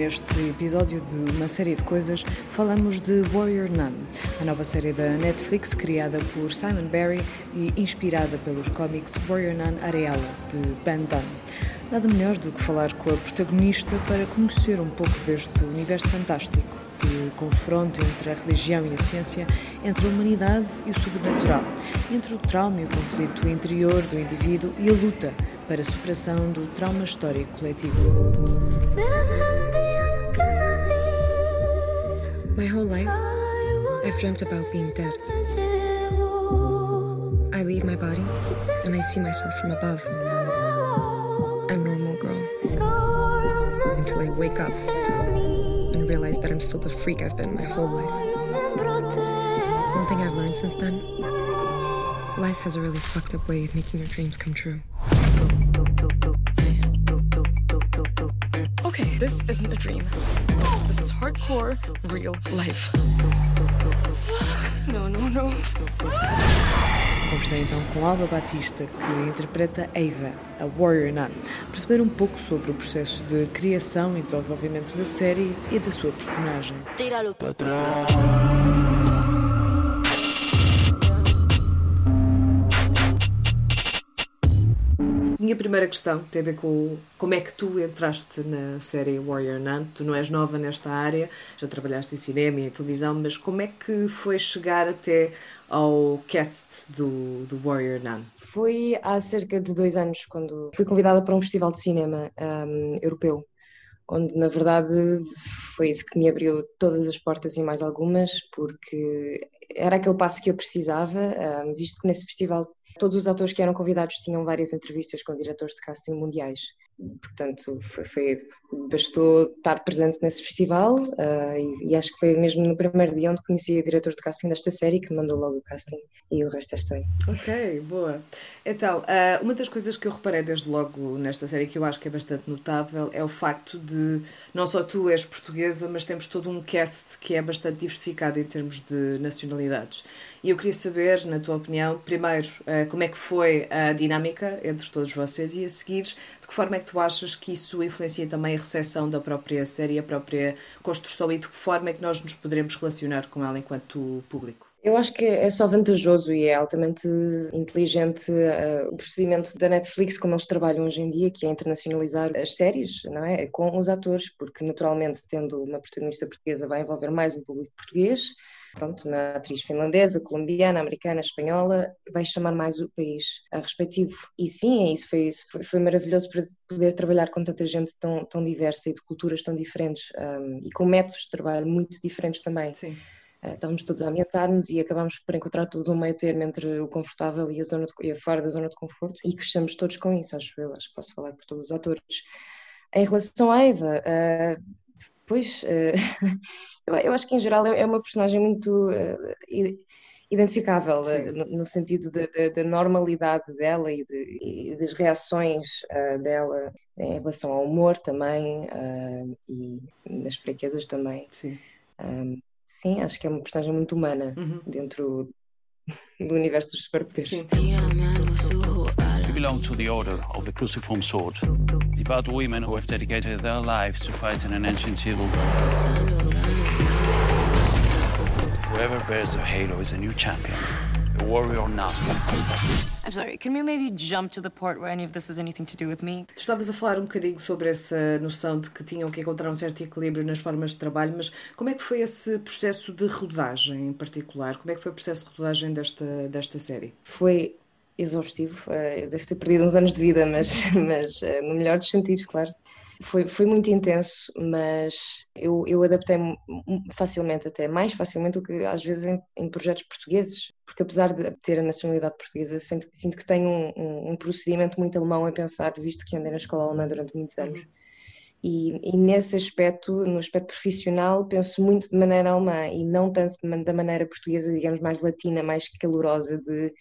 Neste episódio de uma série de coisas, falamos de Warrior Nun, a nova série da Netflix criada por Simon Barry e inspirada pelos cómics Warrior Nun Areala, de Ben Dunn. Nada melhor do que falar com a protagonista para conhecer um pouco deste universo fantástico, de confronto entre a religião e a ciência, entre a humanidade e o sobrenatural, entre o trauma e o conflito interior do indivíduo e a luta para a superação do trauma histórico coletivo. My whole life, I've dreamt about being dead. I leave my body and I see myself from above. A normal girl. Until I wake up and realize that I'm still the freak I've been my whole life. One thing I've learned since then life has a really fucked up way of making your dreams come true. Okay, this isn't a dream. This is hardcore, real life. No, no, no. Conversei então com Alba Batista, que interpreta Ava, a Warrior Nun, para perceber um pouco sobre o processo de criação e desenvolvimento da série e da sua personagem. Minha primeira questão tem a ver com como é que tu entraste na série Warrior Nun. Tu não és nova nesta área, já trabalhaste em cinema e em televisão, mas como é que foi chegar até ao cast do, do Warrior Nun? Foi há cerca de dois anos quando fui convidada para um festival de cinema um, europeu, onde na verdade foi isso que me abriu todas as portas e mais algumas, porque era aquele passo que eu precisava, um, visto que nesse festival todos os atores que eram convidados tinham várias entrevistas com diretores de casting mundiais. Portanto, foi, foi bastou estar presente nesse festival uh, e, e, acho que foi mesmo no primeiro dia onde conheci o diretor de casting desta série que mandou logo o casting e o resto é história. Ok, boa. Então, uh, uma das coisas que eu reparei desde logo nesta série que eu acho que é bastante notável é o facto de não só tu és portuguesa, mas temos todo um cast que é bastante diversificado em termos de nacionalidades. E eu queria saber, na tua opinião, primeiro, uh, como é que foi a dinâmica entre todos vocês e a seguir, de que forma é que tu achas que isso influencia também a recepção da própria série, a própria construção e de que forma é que nós nos poderemos relacionar com ela enquanto público? Eu acho que é só vantajoso e é altamente inteligente uh, o procedimento da Netflix, como eles trabalham hoje em dia, que é internacionalizar as séries, não é? Com os atores, porque naturalmente, tendo uma protagonista portuguesa, vai envolver mais um público português. Pronto, uma atriz finlandesa, colombiana, americana, espanhola, vai chamar mais o país a respectivo. E sim, é isso, foi, isso, foi, foi maravilhoso poder trabalhar com tanta gente tão, tão diversa e de culturas tão diferentes um, e com métodos de trabalho muito diferentes também. Sim. Uh, estávamos todos a ambientar-nos e acabámos por encontrar todos um meio termo entre o confortável e a, zona de, e a fora da zona de conforto e crescemos todos com isso, acho eu, acho que posso falar por todos os atores. Em relação à Eva, uh, pois, uh, eu, acho que em geral é, é uma personagem muito identificável no, no, sentido da normalidade dela e, de, e das reações dela em relação ao humor também e das fraquezas também. Sim. Um, Sim, acho que é uma personagem muito humana uhum. dentro do universo dos superpoderes. We belong to the Order of the Cruciform Sword, devout women who have dedicated their lives to fighting an ancient evil. Whoever bears the halo is a new champion, a warrior now. I'm sorry, can we maybe jump to the part where any of this has anything to do with me? Tu estavas a falar um bocadinho sobre essa noção de que tinham que encontrar um certo equilíbrio nas formas de trabalho, mas como é que foi esse processo de rodagem em particular? Como é que foi o processo de rodagem desta, desta série? Foi exaustivo, eu devo ter perdido uns anos de vida, mas, mas no melhor dos sentidos, claro. Foi, foi muito intenso, mas eu, eu adaptei-me facilmente, até mais facilmente do que às vezes em, em, projetos portugueses, porque apesar de ter a nacionalidade portuguesa, sinto, sinto que tenho um, um, um, procedimento muito alemão a pensar, visto que andei na escola alemã durante muitos anos. E, e, nesse aspecto, no aspecto profissional, penso muito de maneira alemã e não tanto da maneira portuguesa, digamos, mais latina, mais calorosa, de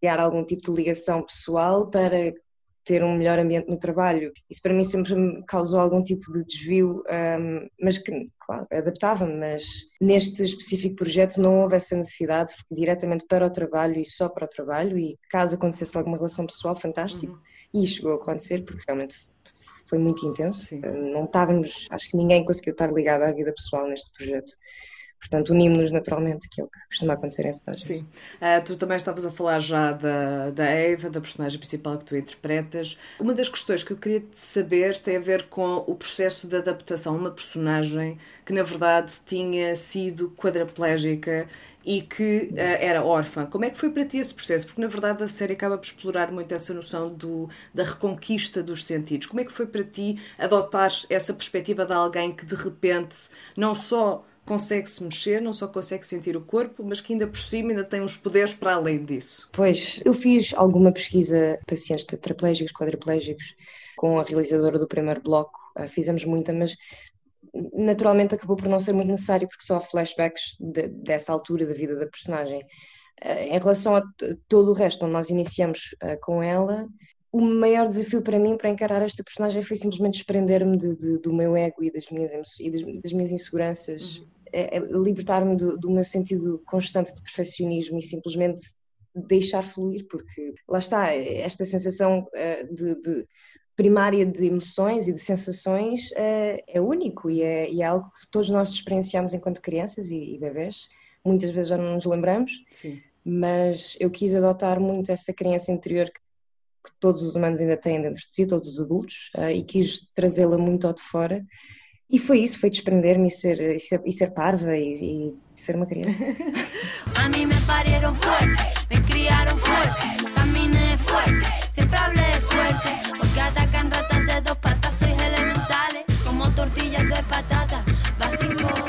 criar algum tipo de ligação pessoal para ter um melhor ambiente no trabalho. Isso para mim sempre me causou algum tipo de desvio, um, mas que, claro, adaptava-me, mas neste específico projeto não houve essa necessidade diretamente para o trabalho e só para o trabalho, e caso acontecesse alguma relação pessoal, fantástico, uhum. e chegou a acontecer, porque realmente foi muito intenso. Sim. Não estávamos, acho que ninguém conseguiu estar ligado à vida pessoal neste projeto. Portanto, unimos-nos naturalmente, que é o que costuma acontecer em rodagem. Sim. Uh, tu também estavas a falar já da, da Eva, da personagem principal que tu interpretas. Uma das questões que eu queria saber tem a ver com o processo de adaptação. Uma personagem que, na verdade, tinha sido quadraplégica e que uh, era órfã. Como é que foi para ti esse processo? Porque, na verdade, a série acaba por explorar muito essa noção do, da reconquista dos sentidos. Como é que foi para ti adotar essa perspectiva de alguém que, de repente, não só consegue se mexer, não só consegue sentir o corpo, mas que ainda por cima ainda tem uns poderes para além disso. Pois, eu fiz alguma pesquisa pacientes tetraplégicos, quadriplégicos, com a realizadora do primeiro bloco, ah, fizemos muita, mas naturalmente acabou por não ser muito necessário porque só há flashbacks de, dessa altura da vida da personagem. Uh, em relação a todo o resto, onde nós iniciamos uh, com ela, o maior desafio para mim para encarar esta personagem foi simplesmente desprender-me de, de, do meu ego e das minhas, e das, das minhas inseguranças, uhum. É, é libertar-me do, do meu sentido constante de perfeccionismo e simplesmente deixar fluir, porque lá está, esta sensação uh, de, de primária de emoções e de sensações é, é único e é, e é, algo que todos nós experienciamos enquanto crianças e, e bebés. Muitas vezes já não nos lembramos, Sim. mas eu quis adotar muito essa criança interior que, que, todos os humanos ainda têm dentro de si, todos os adultos, uh, e quis trazê-la muito ao de fora. E foi isso, foi desprender-me e ser, e ser, e ser parva e, e, ser uma criança. a mim me pariram forte, me criaram forte, caminhei forte, sempre hablé forte.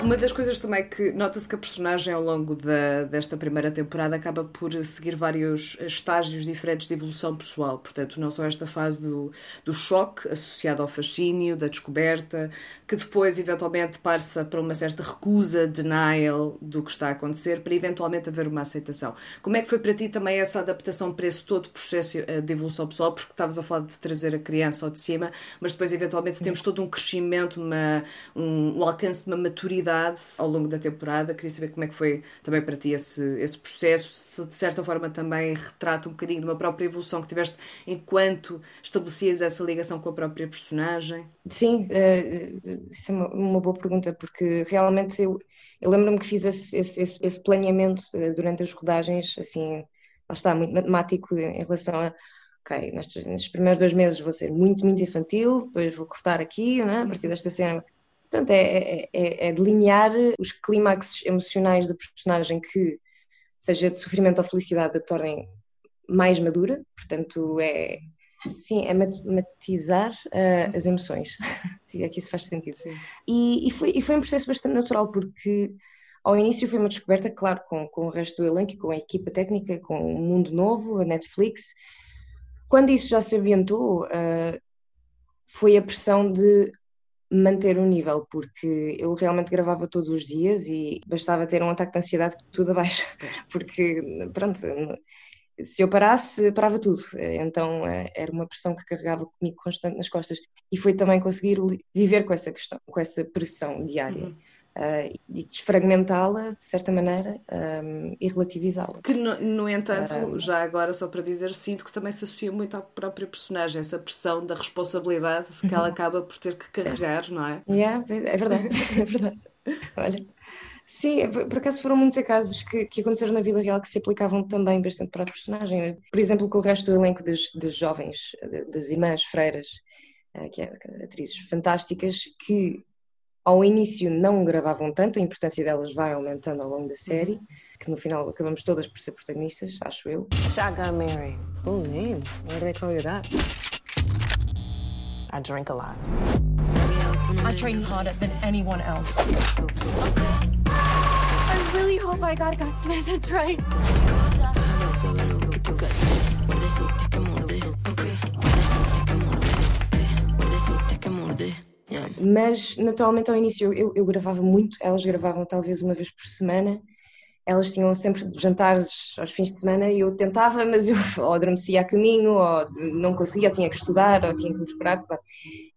Uma das coisas também que nota-se que a personagem ao longo da, desta primeira temporada acaba por seguir vários estágios diferentes de evolução pessoal. Portanto, não só esta fase do, do choque associado ao fascínio, da descoberta, que depois eventualmente passa para uma certa recusa, denial do que está a acontecer, para eventualmente haver uma aceitação. Como é que foi para ti também essa adaptação para esse todo processo eh, de evolução pessoal? Porque estavas a falar de trazer a criança ao de cima, mas depois eventualmente temos todo um crescimento, uma, um, um alcance de uma maturidade ao longo da temporada. Queria saber como é que foi também para ti esse, esse processo, se de certa forma também retrata um bocadinho de uma própria evolução que tiveste enquanto estabelecias essa ligação com a própria personagem. Sim, uh, isso é uma, uma, boa pergunta, porque realmente eu, eu lembro-me que fiz esse, esse, esse planeamento uh, durante as rodagens, assim, lá está, muito matemático em relação a ok, nestes, nestes, primeiros dois meses vou ser muito, muito infantil, depois vou cortar aqui, né? a partir desta cena Portanto, é, é, é, é delinear os clímaxes emocionais da personagem que, seja de sofrimento ou felicidade, a tornem mais madura. Portanto, é. Sim, é matematizar uh, as emoções. Sim, aqui isso faz sentido. E, e, foi, e foi um processo bastante natural, porque ao início foi uma descoberta, claro, com, com o resto do elenco, com a equipa técnica, com o mundo novo, a Netflix. Quando isso já se ambientou, uh, foi a pressão de manter o nível, porque eu realmente gravava todos os dias e bastava ter um ataque de ansiedade tudo abaixo, porque pronto, se eu parasse, parava tudo. Então eh, era uma pressão que carregava comigo constante nas costas e foi também conseguir viver com essa questão, com essa pressão diária. Uhum uh, e desfragmentá-la de certa maneira um, e relativizá-la. Que, no, no entanto, uh, já agora, só para dizer, sinto que também se associa muito à própria personagem, essa pressão da responsabilidade que ela acaba por ter que carregar, não é? Yeah, é verdade, é verdade. Olha. Sim, é, por acaso foram muitos casos que, que aconteceram na vida real que se aplicavam também bastante para a personagem. Por exemplo, com o resto do elenco das, das jovens, das irmãs freiras, que é atrizes fantásticas, que ao início não gravavam tanto, a importância delas vai aumentando ao longo da série, que no final acabamos todas por ser protagonistas, acho eu. Shotgun Mary. Oh, name. Why do they call you that? I drink a lot. I train harder than anyone else. I really hope I got God's message right. Mas, naturalmente, ao início eu, eu gravava muito, elas gravavam talvez uma vez por semana, elas tinham sempre jantares aos fins de semana e eu tentava, mas eu ou adormecia a caminho, ou não conseguia, ou tinha que estudar, ou tinha que me esperar.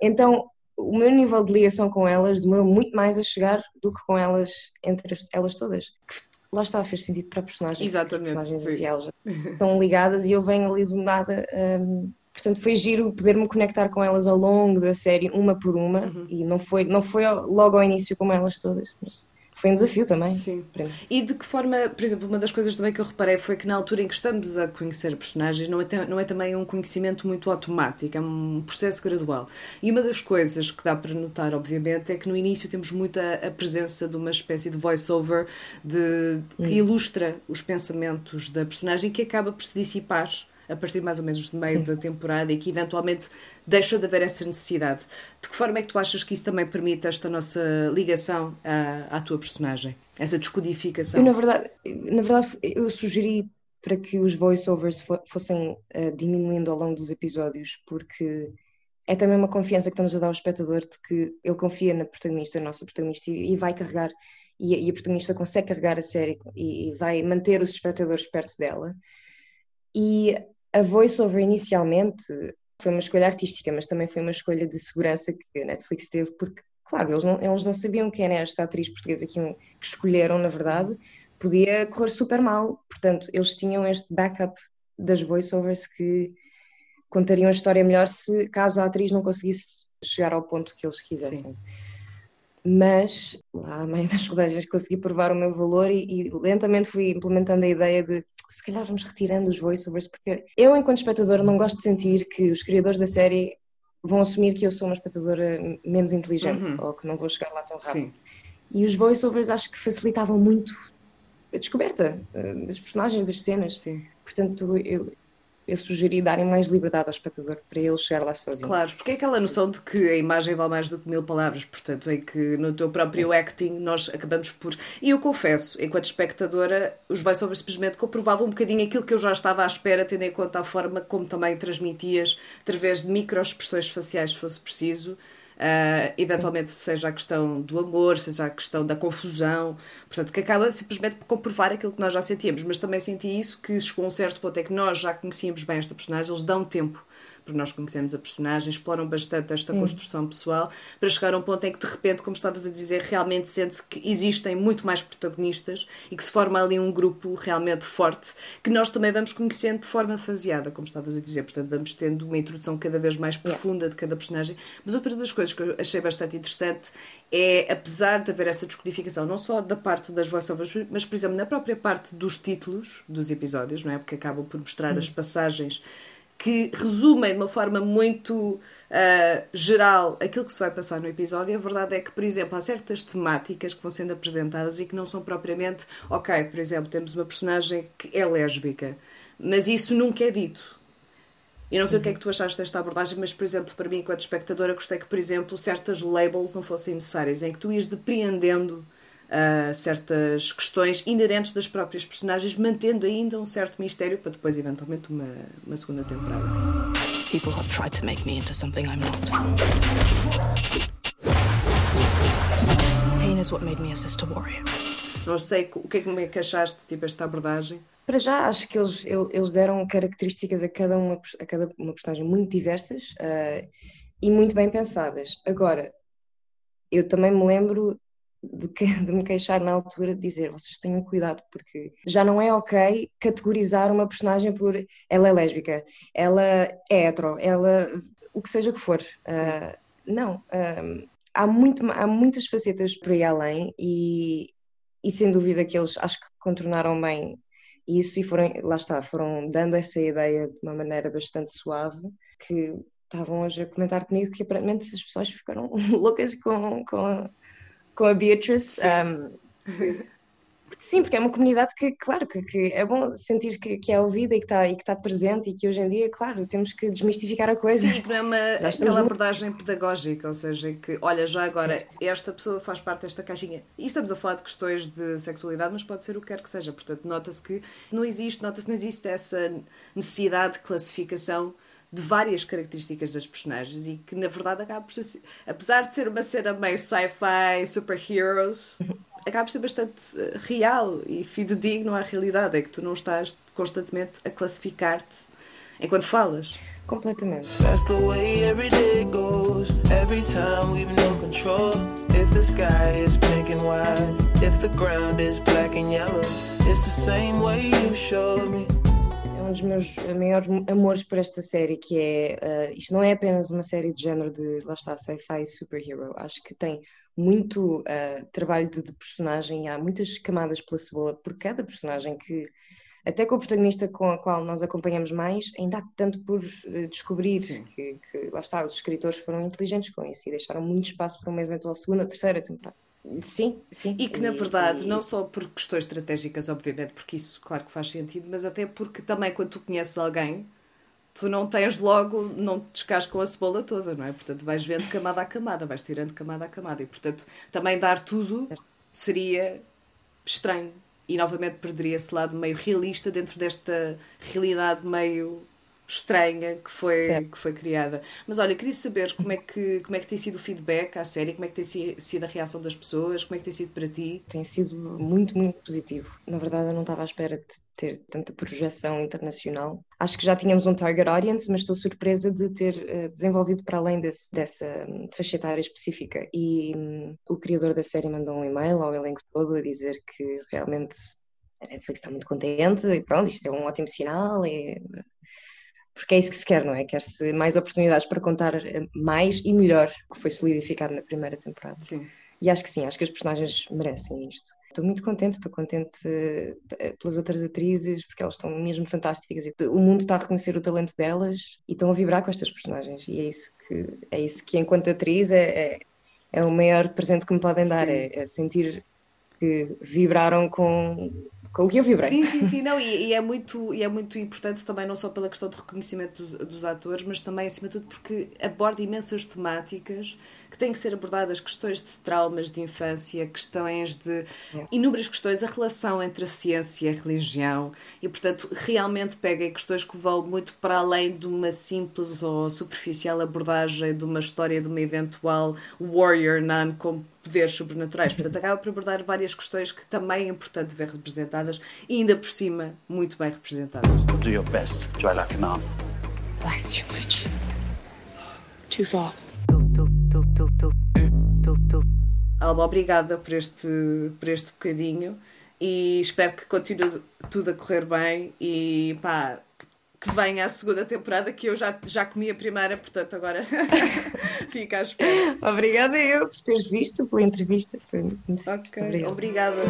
Então, o meu nível de ligação com elas demorou muito mais a chegar do que com elas, entre elas todas. Que lá está, fez sentido para a personagem. Exatamente. As personagens assim, elas estão ligadas e eu venho ali do nada. Um, portanto, foi giro poder-me conectar com elas ao longo da série, uma por uma, uhum. e não foi, não foi logo ao início como elas todas, mas foi um desafio também. Sim. E de que forma, por exemplo, uma das coisas também que eu reparei foi que na altura em que estamos a conhecer personagens não é, não é também um conhecimento muito automático, é um processo gradual. E uma das coisas que dá para notar, obviamente, é que no início temos muita a presença de uma espécie de voice-over de, que hum. ilustra os pensamentos da personagem que acaba por se dissipar a partir mais ou menos do meio Sim. da temporada e que eventualmente deixa de haver essa necessidade. De que forma é que tu achas que isso também permite esta nossa ligação à, à tua personagem? Essa descodificação? Eu, na verdade, na verdade, eu sugeri para que os voiceovers fossem uh, diminuindo ao longo dos episódios, porque é também uma confiança que estamos a dar ao espectador de que ele confia na protagonista, na nossa protagonista, e, e vai carregar, e, e, a protagonista consegue carregar a série e, e vai manter os espectadores perto dela. E a voiceover inicialmente foi uma escolha artística, mas também foi uma escolha de segurança que a Netflix teve, porque, claro, eles não, eles não sabiam quem era esta atriz portuguesa que, que escolheram, na verdade, podia correr super mal. Portanto, eles tinham este backup das voiceovers que contariam a história melhor se caso a atriz não conseguisse chegar ao ponto que eles quisessem. Sim. Mas lá, a meio das rodagens, consegui provar o meu valor e, e lentamente fui implementando a ideia de se calhar vamos retirando os voiceovers, porque eu, enquanto espectadora, não gosto de sentir que os criadores da série vão assumir que eu sou uma espectadora menos inteligente uhum. ou que não vou chegar lá tão rápido. Sim. E os voiceovers acho que facilitavam muito a descoberta uh, das personagens, das cenas. Sim. Portanto, eu, eu sugeri darem mais liberdade ao espectador para ele chegar lá sozinho. Claro, porque é aquela noção de que a imagem vale mais do que mil palavras, portanto, é que no teu próprio acting nós acabamos por. E eu confesso, enquanto espectadora, os voiceovers simplesmente comprovavam um bocadinho aquilo que eu já estava à espera, tendo em conta a forma como também transmitias através de microexpressões faciais, se fosse preciso Uh, eventualmente Sim. seja a questão do amor, seja a questão da confusão, portanto, que acaba simplesmente por comprovar aquilo que nós já sentíamos, mas também senti isso que chegou a um certo ponto é que nós já conhecíamos bem esta personagem, eles dão tempo porque nós conhecemos a personagem, exploram bastante esta construção pessoal, para chegar a um ponto em que, de repente, como estavas a dizer, realmente sente-se que existem muito mais protagonistas e que se forma ali um grupo realmente forte, que nós também vamos conhecendo de forma faseada, como estavas a dizer. Portanto, vamos tendo uma introdução cada vez mais profunda de cada personagem. Mas outra das coisas que eu achei bastante interessante é, apesar de haver essa descodificação, não só da parte das voiceovers, mas, por exemplo, na própria parte dos títulos dos episódios, não é? Porque acabam por mostrar as passagens que resumem de uma forma muito uh, geral aquilo que se vai passar no episódio. A verdade é que, por exemplo, há certas temáticas que vão sendo apresentadas e que não são propriamente, ok, por exemplo, temos uma personagem que é lésbica, mas isso nunca é dito. E não sei uhum. o que é que tu achaste desta abordagem, mas, por exemplo, para mim, enquanto espectadora, gostei que, por exemplo, certas labels não fossem necessárias, em que tu ias depreendendo uh, certas questões inerentes das próprias personagens, mantendo ainda um certo mistério para depois, eventualmente, uma, uma segunda temporada. People have tried to make me into something I'm not. Pain is what made me a sister warrior. Não sei o que é que me achaste, tipo, esta abordagem. Para já, acho que eles, eles deram características a cada uma, a cada uma personagem muito diversas uh, e muito bem pensadas. Agora, eu também me lembro de, que, de, me queixar na altura de dizer vocês tenham cuidado porque já não é ok categorizar uma personagem por ela é lésbica, ela é hetero, ela o que seja que for. Uh, não, uh, há, muito, há muitas facetas por aí além e, e sem dúvida que eles acho que contornaram bem isso e foram, lá está, foram dando essa ideia de uma maneira bastante suave que estavam hoje a comentar comigo que aparentemente as pessoas ficaram loucas com, com com a Beatrice. Um, sim, porque é uma comunidade que, claro, que, que é bom sentir que, que, é ouvida e que, está, está presente e que hoje em dia, claro, temos que desmistificar a coisa. Sim, que é uma, aquela abordagem pedagógica, ou seja, que, olha, já agora, certo. esta pessoa faz parte desta caixinha. E estamos a falar de questões de sexualidade, mas pode ser o que quer que seja. Portanto, nota-se que não existe, nota-se não existe essa necessidade de classificação de várias características das personagens e que na verdade acaba por ser, apesar de ser uma cena meio sci-fi, superheroes, acaba por ser bastante eh, real e fidedigno à realidade. É que tu não estás constantemente a classificar-te enquanto falas. Completamente. That's the way every day goes. Every time we've no control. If the sky is pink and white, if the ground is black and yellow, it's the same way you showed me. Um dos meus maiores amores por esta série, que é uh, isto não é apenas uma série de género de lá está, sci-fi superhero. Acho que tem muito uh, trabalho de, de personagem, há muitas camadas pela cebola por cada personagem que até com o protagonista com a qual nós acompanhamos mais, ainda há tanto por uh, descobrir que, que, lá está, os escritores foram inteligentes com isso e deixaram muito espaço para uma eventual segunda, terceira temporada. Sim, sim. E que na verdade, e... não só por questões estratégicas, obviamente, porque isso claro que faz sentido, mas até porque também quando tu conheces alguém, tu não tens logo, não te descascam a cebola toda, não é? Portanto, vais vendo camada a camada, vais tirando camada a camada. E portanto, também dar tudo seria estranho e novamente perderia esse lado meio realista dentro desta realidade meio estranha que foi, que foi criada. Mas olha, queria saber como é, que, como é que tem sido o feedback à série, como é que tem sido a reação das pessoas, como é que tem sido para ti? Tem sido muito, muito positivo. Na verdade, eu não estava à espera de ter tanta projeção internacional. Acho que já tínhamos um target audience, mas estou surpresa de ter uh, desenvolvido para além desse, dessa um, faixa etária específica. E um, o criador da série mandou um e-mail ao elenco todo a dizer que realmente a Netflix está muito contente e pronto, isto é um ótimo sinal. E, porque é isso que se quer, não é? Quer-se mais oportunidades para contar eh, mais e melhor que foi solidificado na primeira temporada. Sim. E acho que sim, acho que as personagens merecem isto. Estou muito contente, estou contente eh, pelas outras atrizes, porque elas estão mesmo fantásticas. O mundo está a reconhecer o talento delas e estão a vibrar com estas personagens. E é isso que, é isso que enquanto atriz, é, é, é o maior presente que me podem dar, é, é sentir que vibraram com com o que eu vibrei. Sim, sim, sim, não, e, e, é muito, e é muito importante também, não só pela questão de reconhecimento dos, dos, atores, mas também, acima de tudo, porque aborda imensas temáticas que têm que ser abordadas, questões de traumas de infância, questões de é. inúmeras questões, a relação entre a ciência e a religião, e portanto realmente pega em questões que vão muito para além de uma simples ou superficial abordagem de uma história de uma eventual warrior nun com poderes sobrenaturais. Portanto, acaba por abordar várias questões que também é importante ver representadas e ainda por cima muito bem representadas. Do your best, Twyla Canaan. Bless you, child. Too far. Alma, obrigada por este, por este bocadinho e espero que continue tudo a correr bem e pá, que venha a segunda temporada, que eu já, já comi a primeira, portanto agora fica à espera. Obrigada eu por teres visto, pela entrevista. Foi muito Ok, obrigada. obrigada.